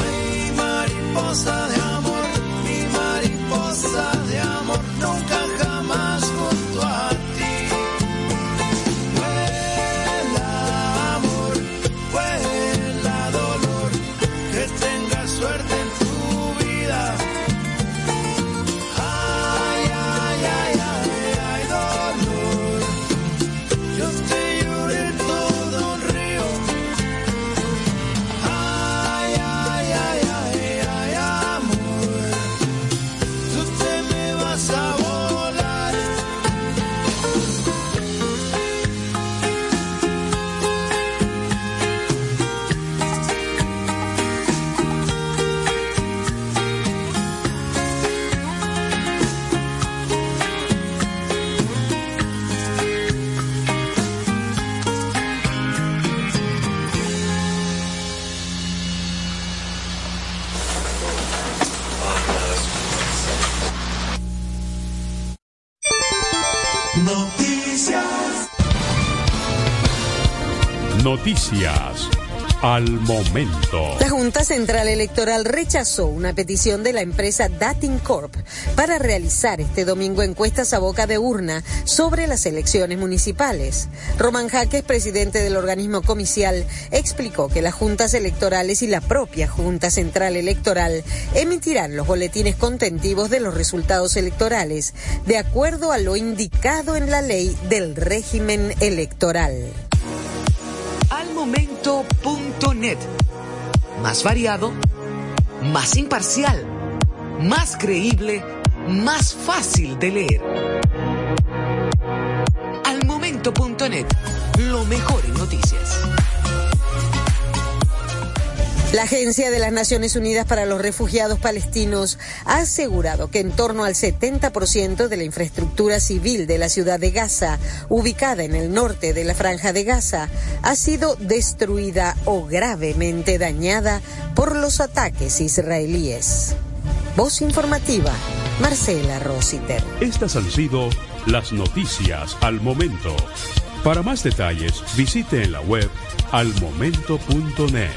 Ay, mariposa de al momento. La Junta Central Electoral rechazó una petición de la empresa Dating Corp para realizar este domingo encuestas a boca de urna sobre las elecciones municipales. Román Jaques, presidente del organismo comicial, explicó que las juntas electorales y la propia Junta Central Electoral emitirán los boletines contentivos de los resultados electorales de acuerdo a lo indicado en la ley del régimen electoral. Más variado, más imparcial, más creíble, más fácil de leer. Almomento.net. Lo mejor en noticias. La Agencia de las Naciones Unidas para los Refugiados Palestinos ha asegurado que en torno al 70% de la infraestructura civil de la ciudad de Gaza, ubicada en el norte de la franja de Gaza, ha sido destruida o gravemente dañada por los ataques israelíes. Voz informativa, Marcela Rositer. Estas han sido las noticias al momento. Para más detalles, visite en la web almomento.net.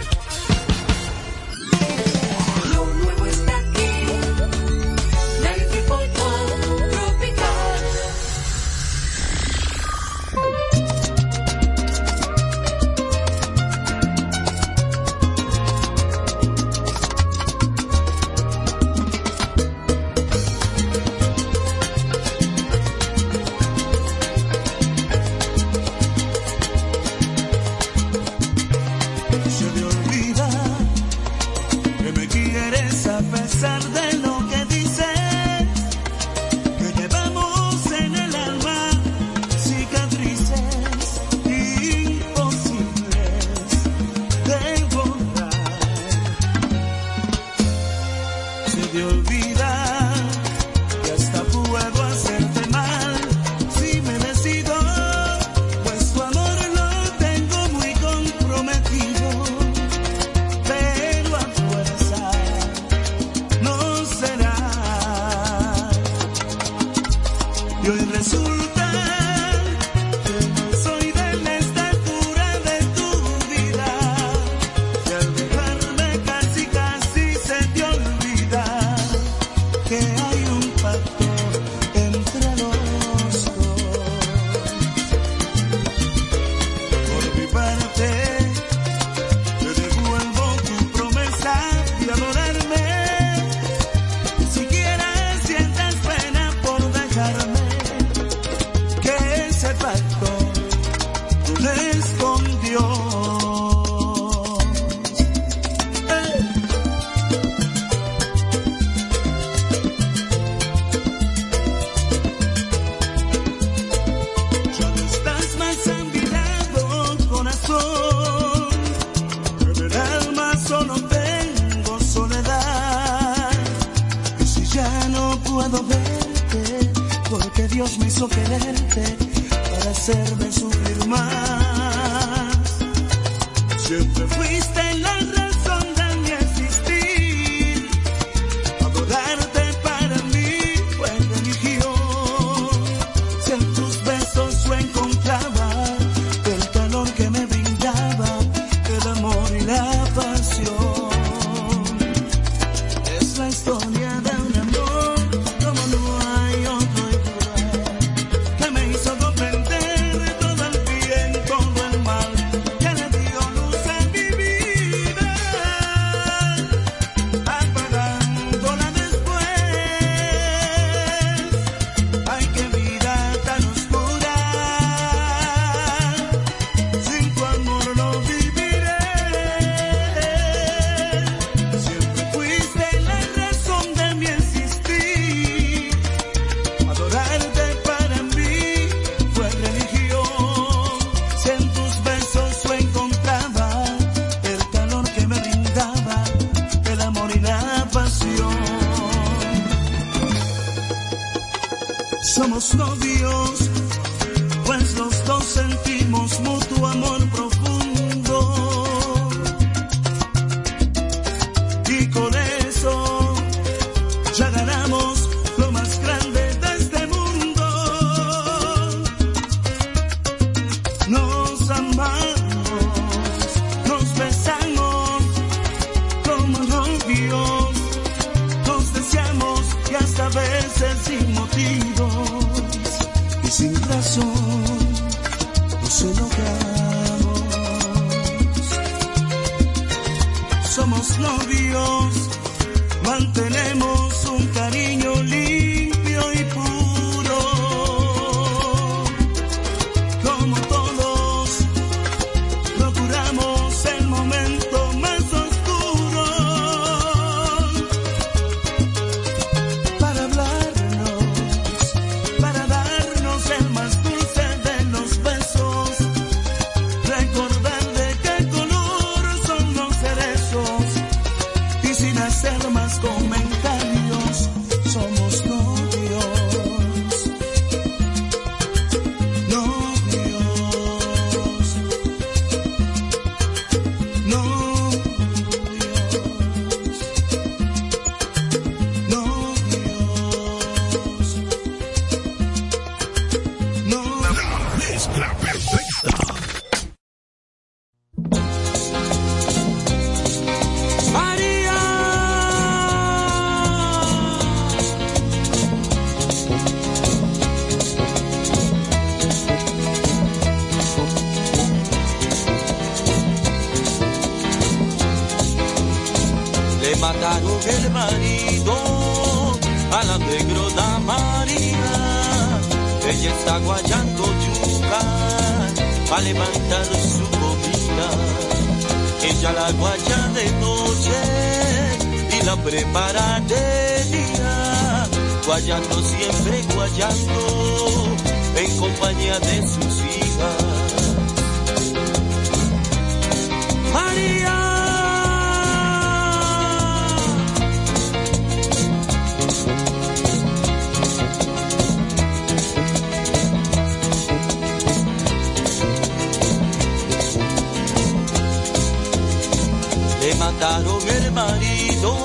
mataron el marido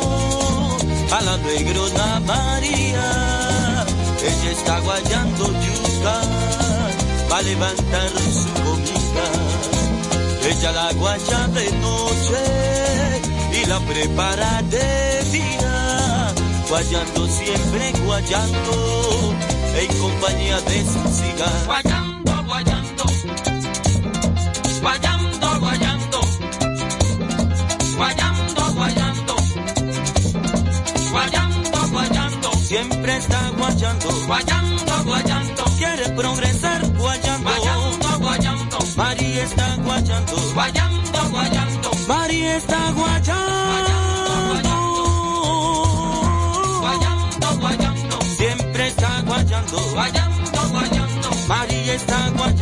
a la negrona María. Ella está guayando yuca para levantar su comida. Ella la guaya de noche y la prepara de día. Guayando siempre, guayando en compañía de su cigarro. Guayando, guayando. Guayando. siempre está guayando. Guayando, guayando. Quiere progresar guayando. Guayando, guayando. María está guayando. Guayando, guayando. María está guayando. Guayando, guayando. Siempre está guayando. Guayando, guayando. María está guayando.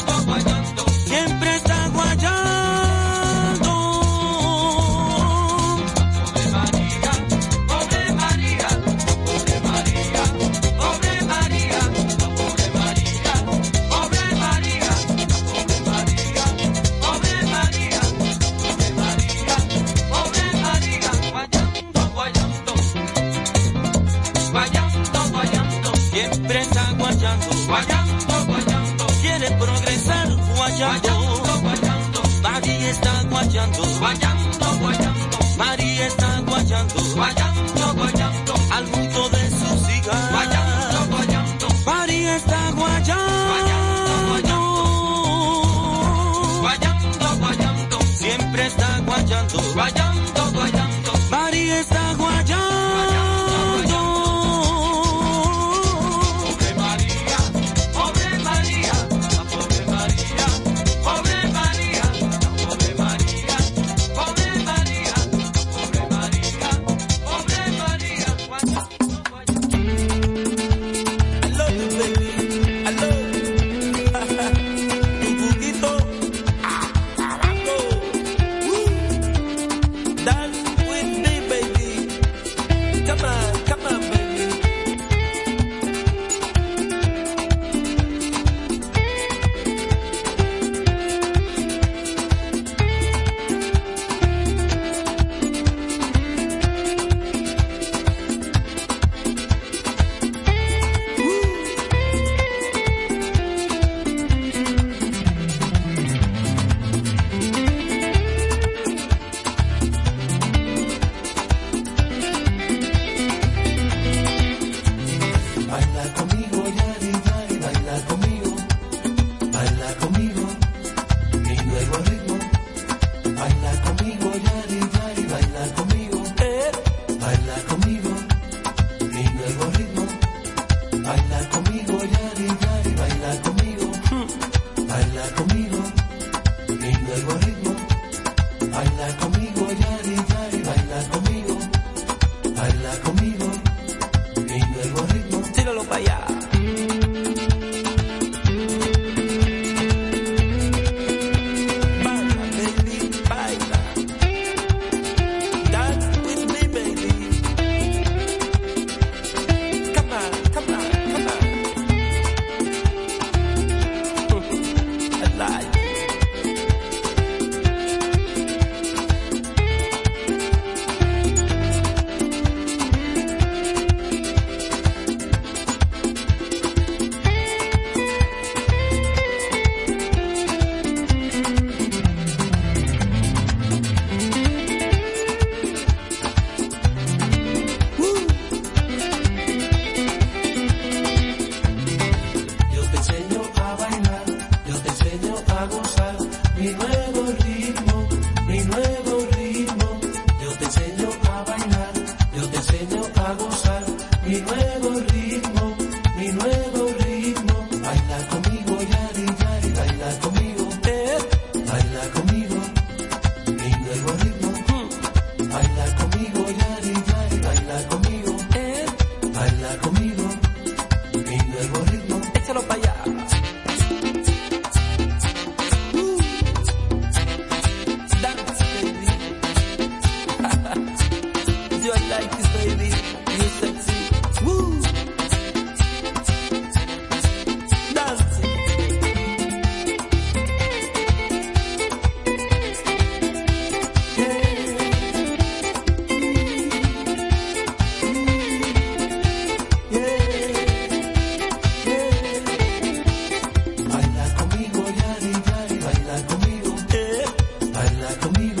Baila conmigo, mi nuevo ritmo. Baila conmigo, yari, yari, baila conmigo. Baila conmigo, mi nuevo ritmo. Tíralo para allá. conmigo.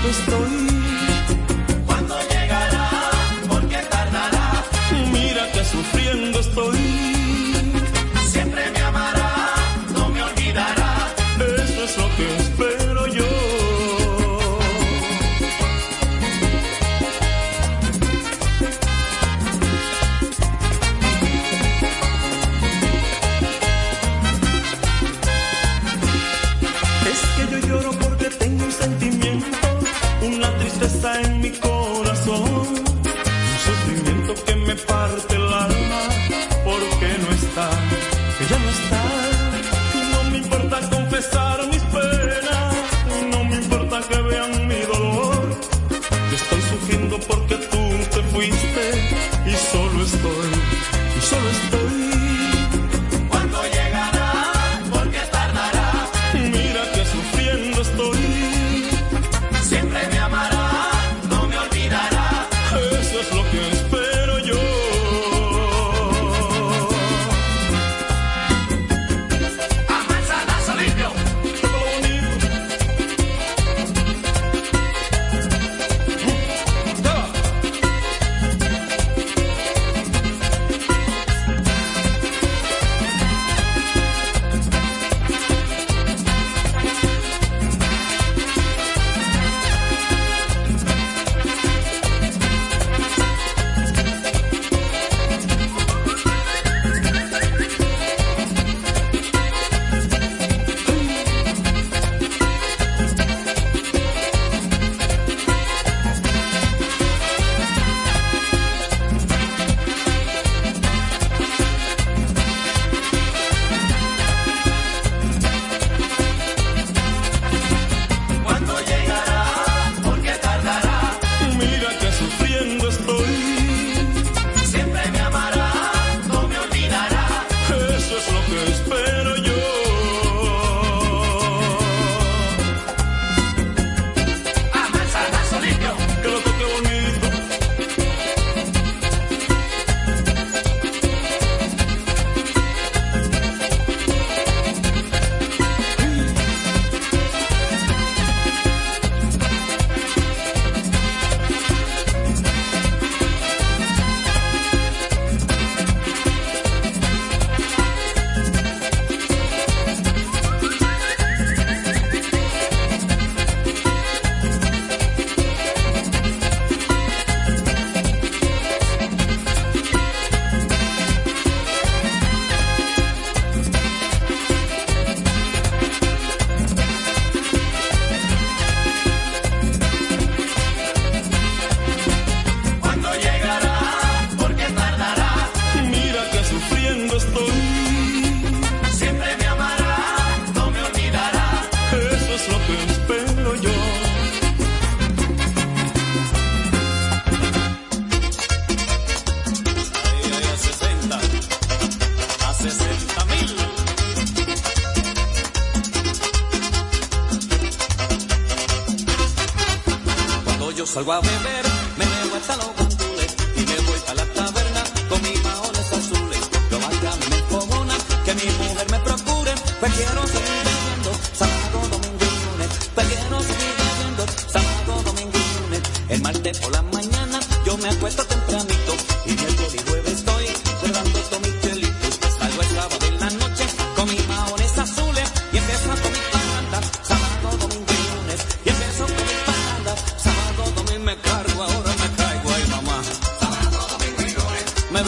solito estoy.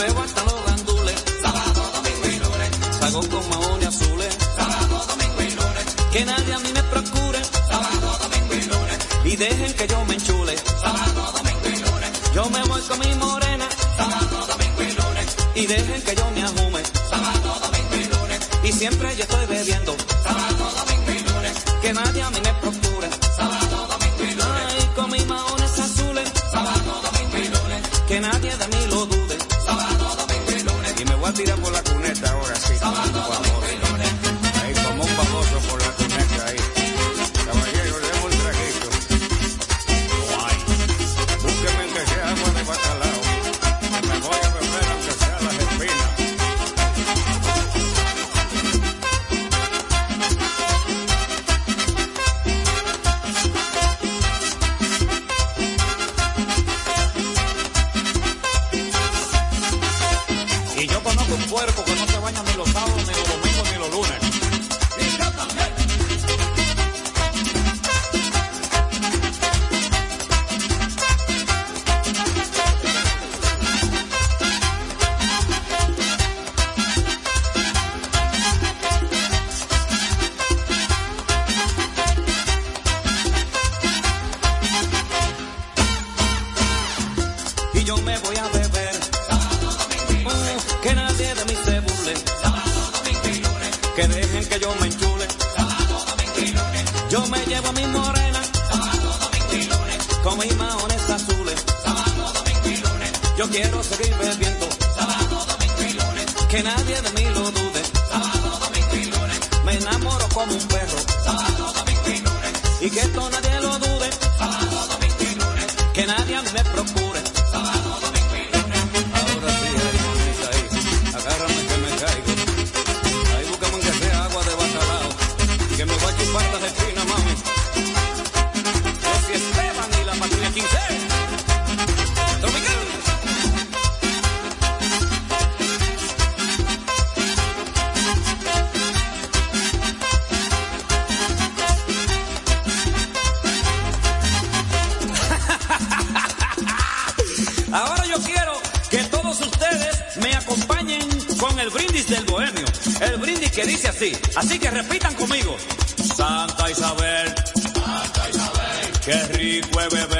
bebo hasta los gandules. Sábado, domingo y lunes. Salgo con maones azules. Sábado, domingo y lunes. Que nadie a mí me procure. Sábado, domingo y lunes. Y dejen que yo me enchule. Sábado, domingo y lunes. Yo me voy con mi morena. Sábado, domingo y lunes. Y dejen que yo me ajume. Sábado, domingo y lunes. Y siempre yo estoy bebiendo. Sábado, domingo y lunes. Que nadie a mí me wherever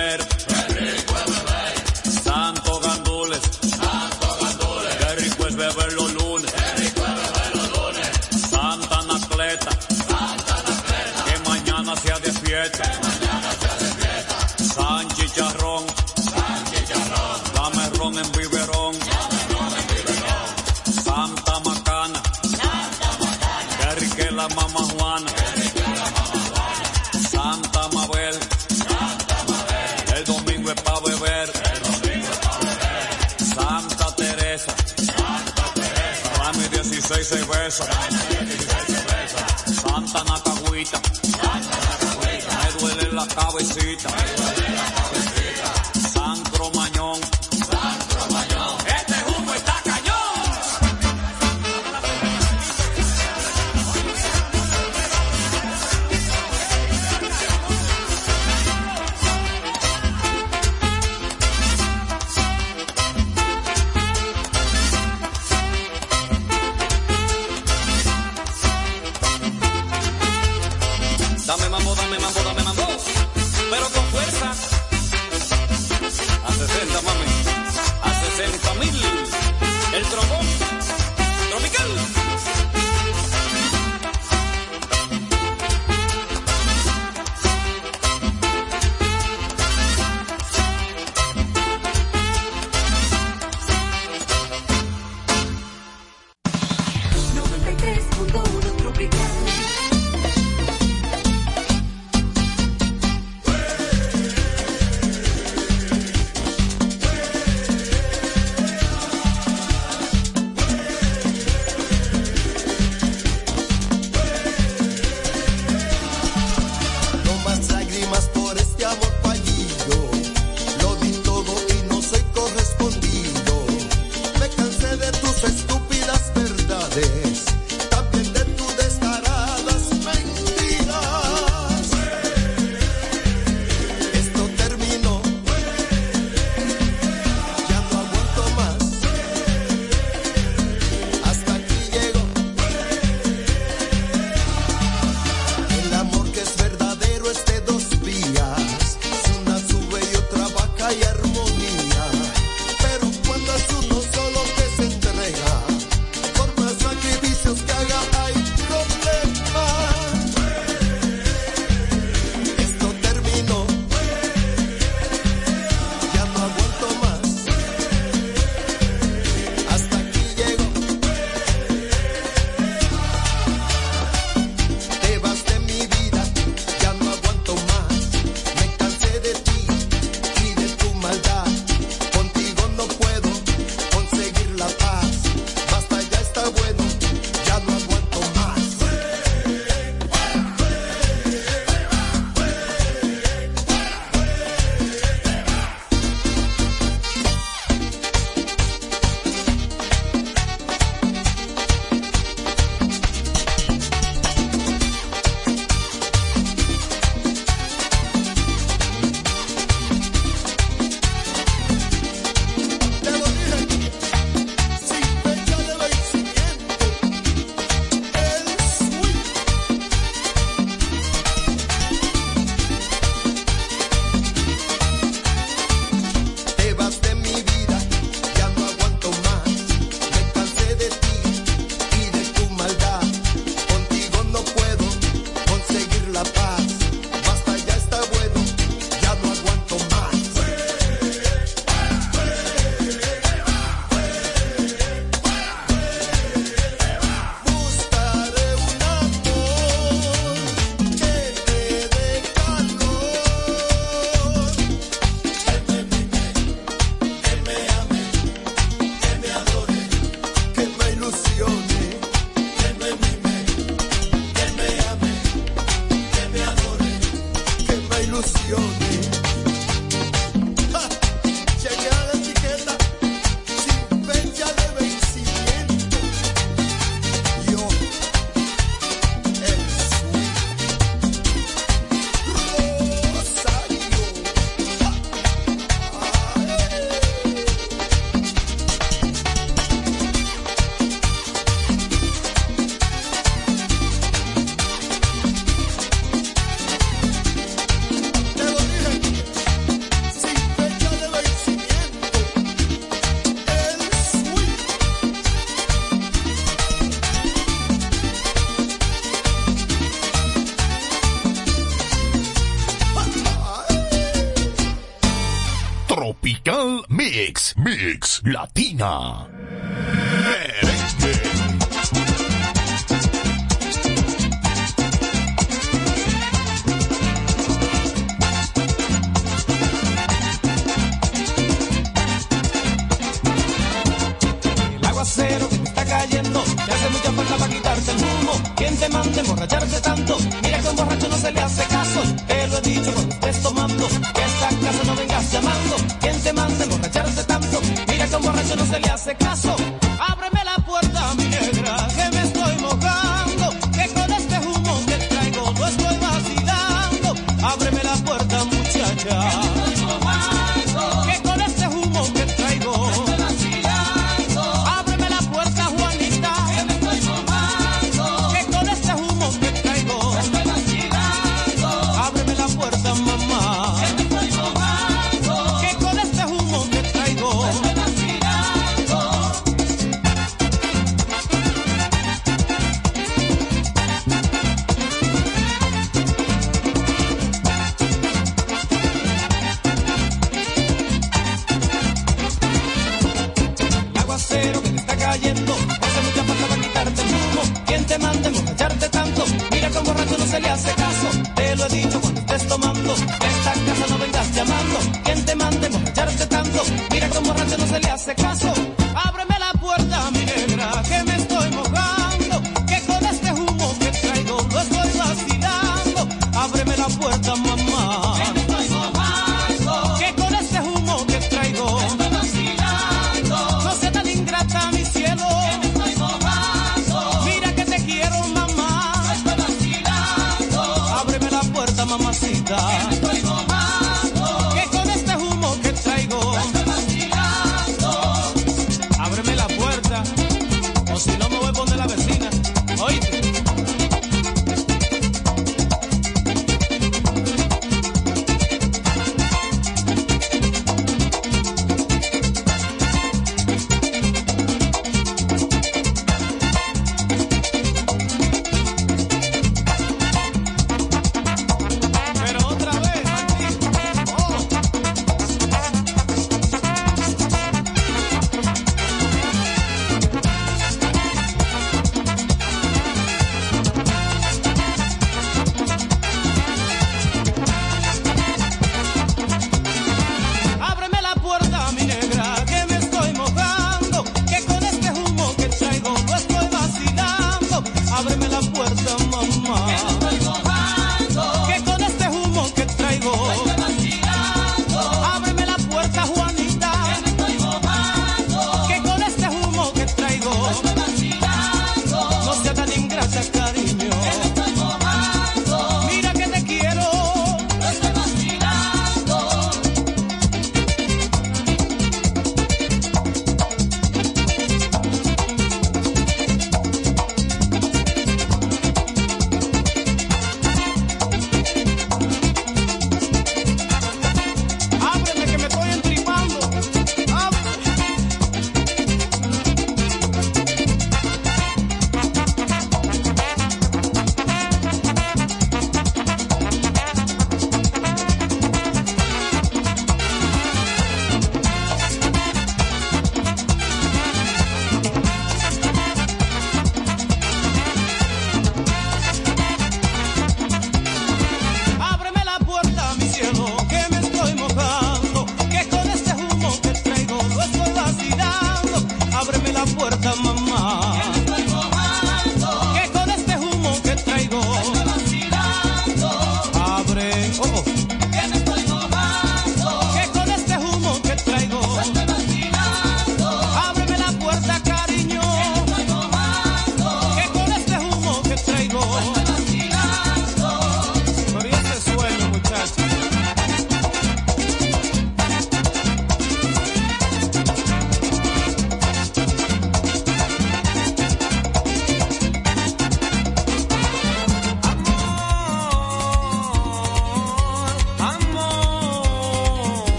Latina. El agua cero está cayendo. Ya hace mucha falta para quitarse el humo. quien te manda emborracharse tanto? Mira que un borracho no se le hace caso. Pero he dicho esto malo. eso no se le hace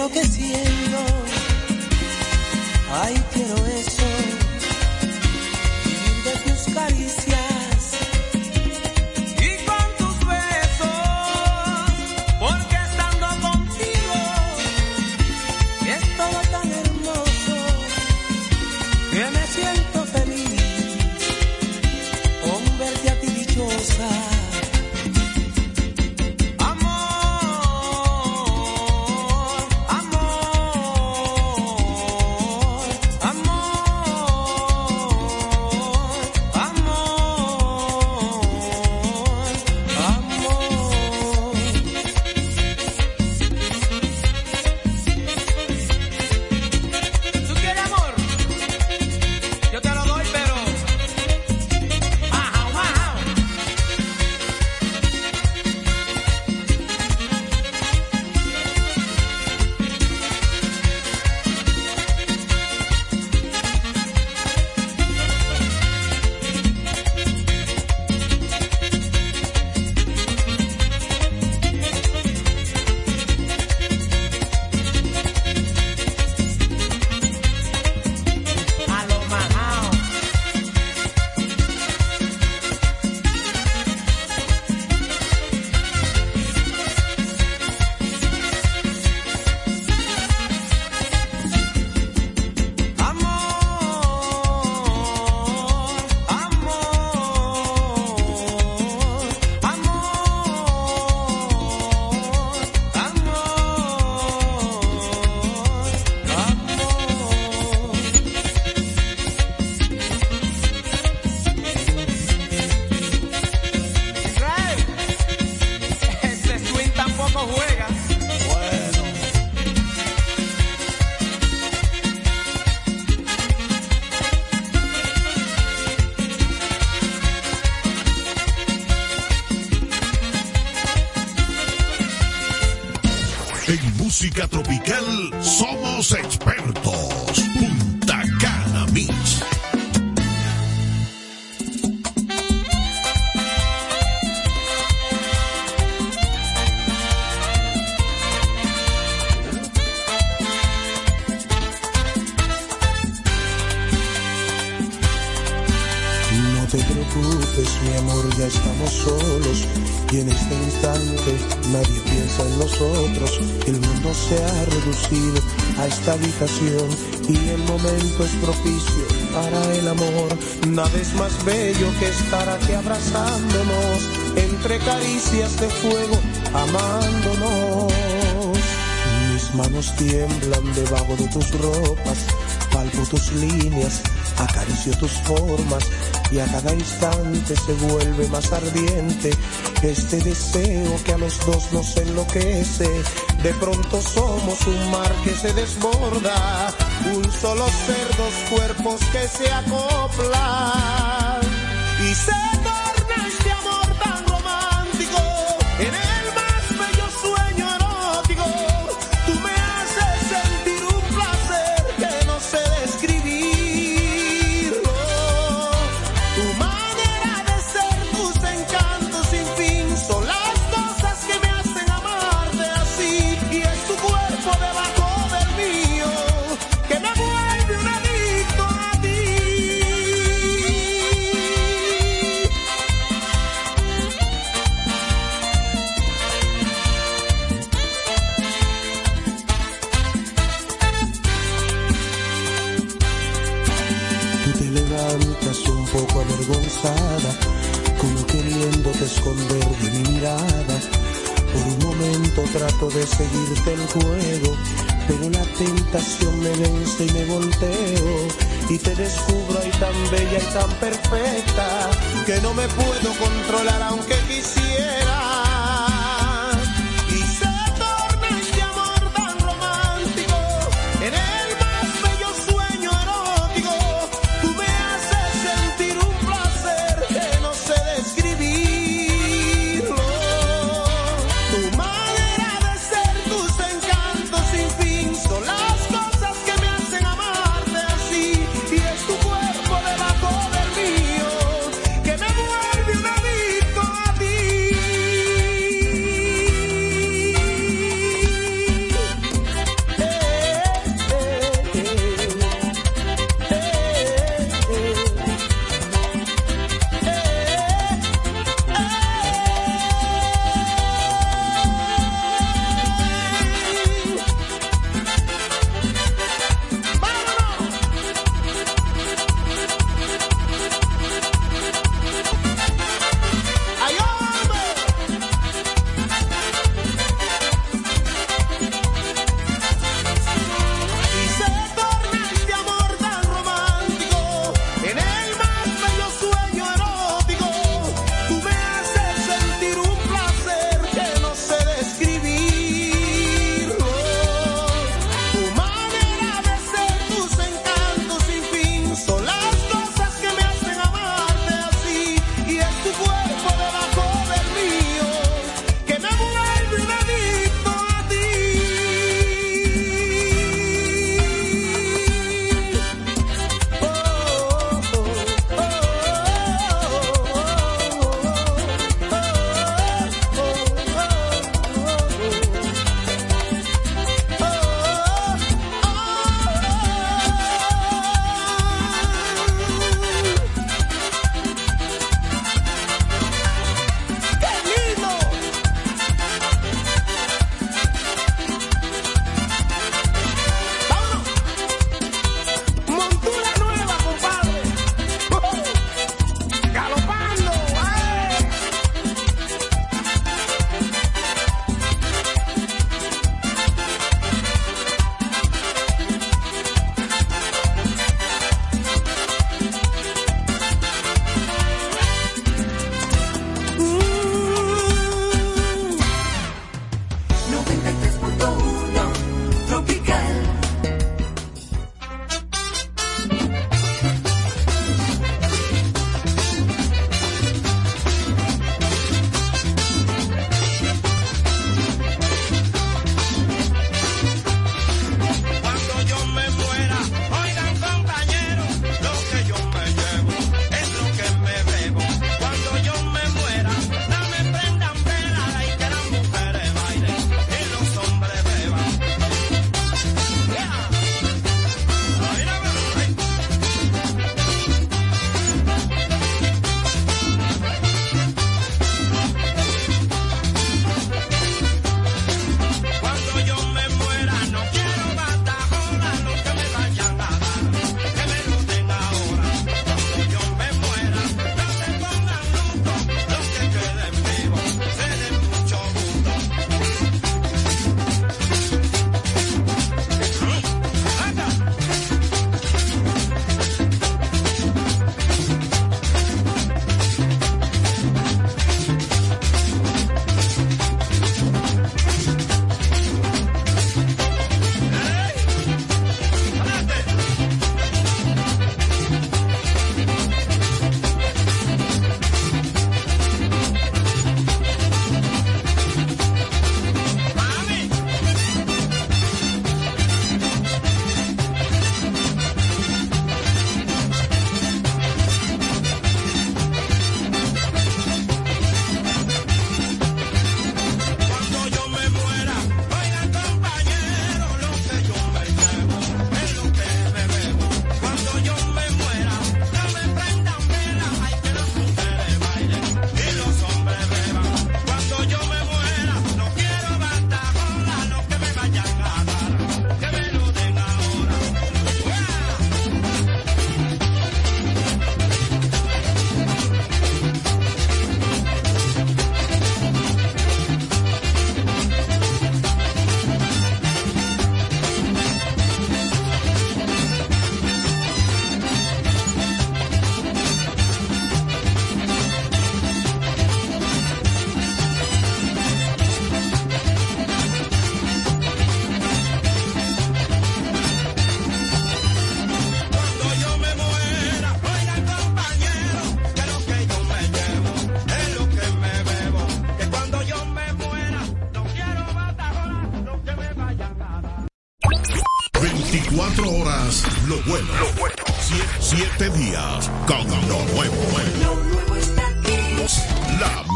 lo que y el momento es propicio para el amor. Nada es más bello que estar aquí abrazándonos entre caricias de fuego, amándonos. Mis manos tiemblan debajo de tus ropas, palpo tus líneas, acaricio tus formas y a cada instante se vuelve más ardiente este deseo que a los dos nos enloquece de pronto somos un mar que se desborda, un solo ser, dos cuerpos que se acoplan. Y se tan perfecta, que no me puedo controlar aunque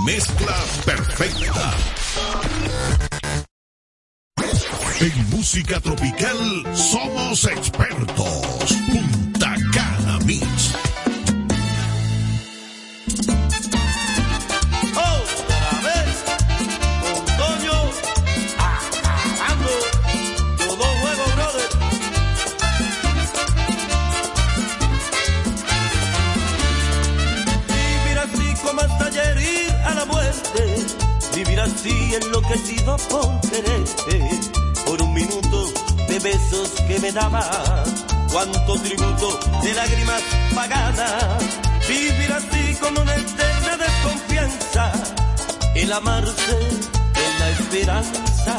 mezcla perfecta. En música tropical somos expertos. Enloquecido por quererte. Por un minuto de besos que me daba. Cuánto tributo de lágrimas pagadas. Vivir así como una eterna desconfianza. El amarse en la esperanza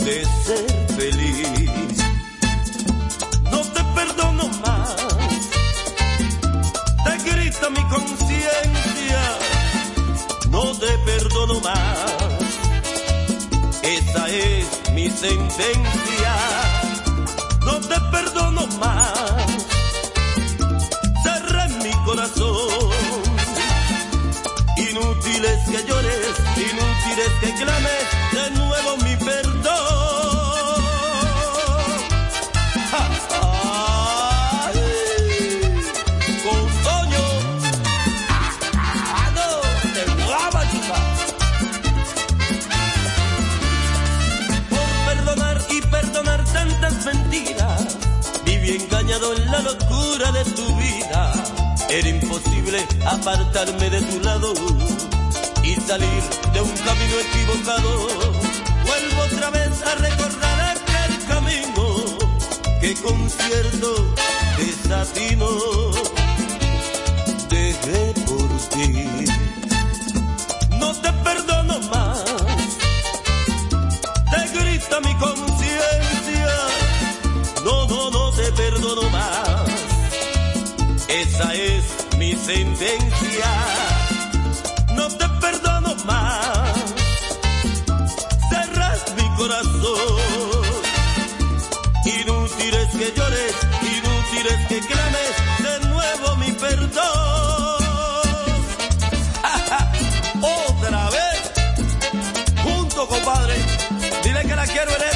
de ser feliz. No te perdono más. Te grita mi conciencia. No te perdono más. Esa es mi sentencia. No te perdono más. Cerré mi corazón. Inútiles que llores, inútiles que clames de nuevo mi perdón. La locura de tu vida. Era imposible apartarme de tu lado y salir de un camino equivocado. Vuelvo otra vez a recorrer aquel camino que con cierto desatino dejé por ti. No te perdono más, sentencia. No te perdono más. Cerras mi corazón. Inútiles que llores, inútiles que clames de nuevo mi perdón. Otra vez, junto compadre, dile que la quiero Heredia.